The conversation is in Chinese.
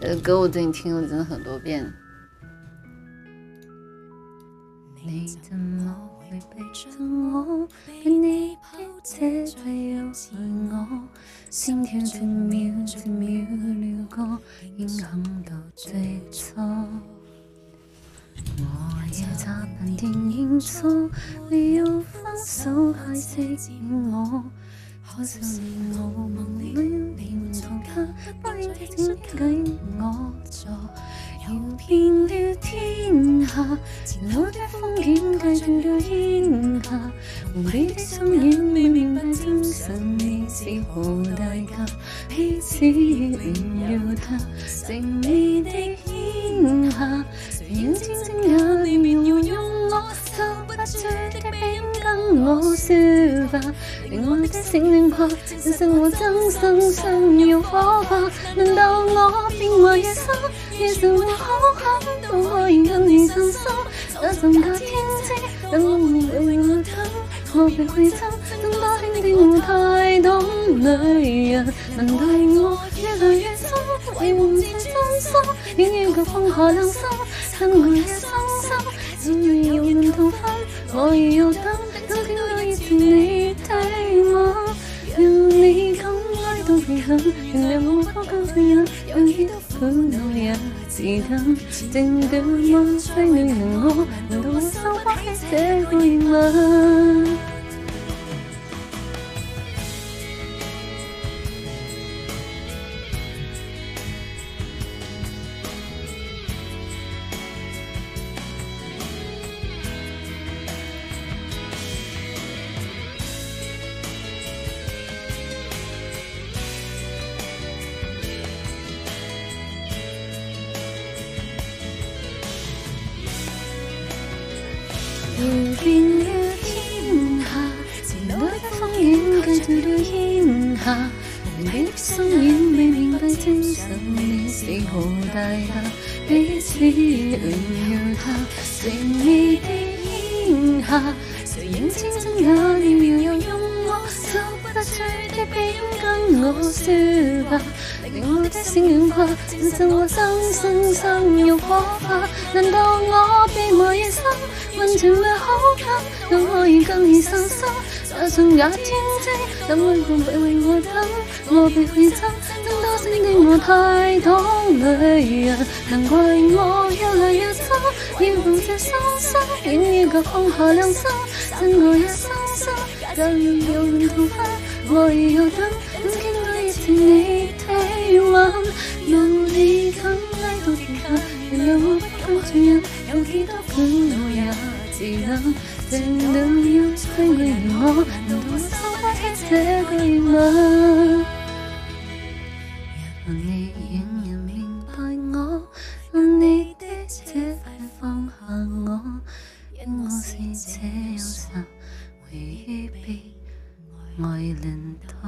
这歌我最近听了真的很多遍。你怎么会背着我？被你抱着最又自我，心跳逐秒逐秒掠过，影响到最初。我也假扮电影错，你要分手还是自我？可笑你我忘了连路的风景继续了烟霞。无比的心软，未明白精神你是何代价，彼此炫耀他神秘的烟霞。眼睛睁眼，你面要用我受不住的悲跟我说话，令我的心灵破，人生和真心想要火花，难道我变坏野心？夜神会好狠，都可以跟真心，那阵假天真，等我面对我等，何必去争？等多轻的我太懂女人，能带我越来越深，为梦最真心，偏要个放下良心。等我也伤心，因为有人同分，我也要等，等见爱到遗憾，原谅我多更残忍，有几多苦恼也自等，静短梦碎你能我，难道我收不起这个疑问？游遍了天下，前路的风景继续了烟霞。无比的心软，未明白精神你是何代价，彼此炫耀他神秘的烟霞。谁认清真也要用我受不住的悲跟我说吧，令我的心软化，人生和真心相欲火花。难道我被爱野心？混情会好感，都可以跟你伤心。那场假天真，等温风不为我等，我被去争，等多星的我太懂女人，难怪我越来越深，要放这伤心，竟要放下良心，真爱也伤心，假若有人同分，我也要等，有几多苦恼也自，再我，难道不起这吻？若你仍然明白我，你的车快放下我，因我是这样傻，回忆爱恋他。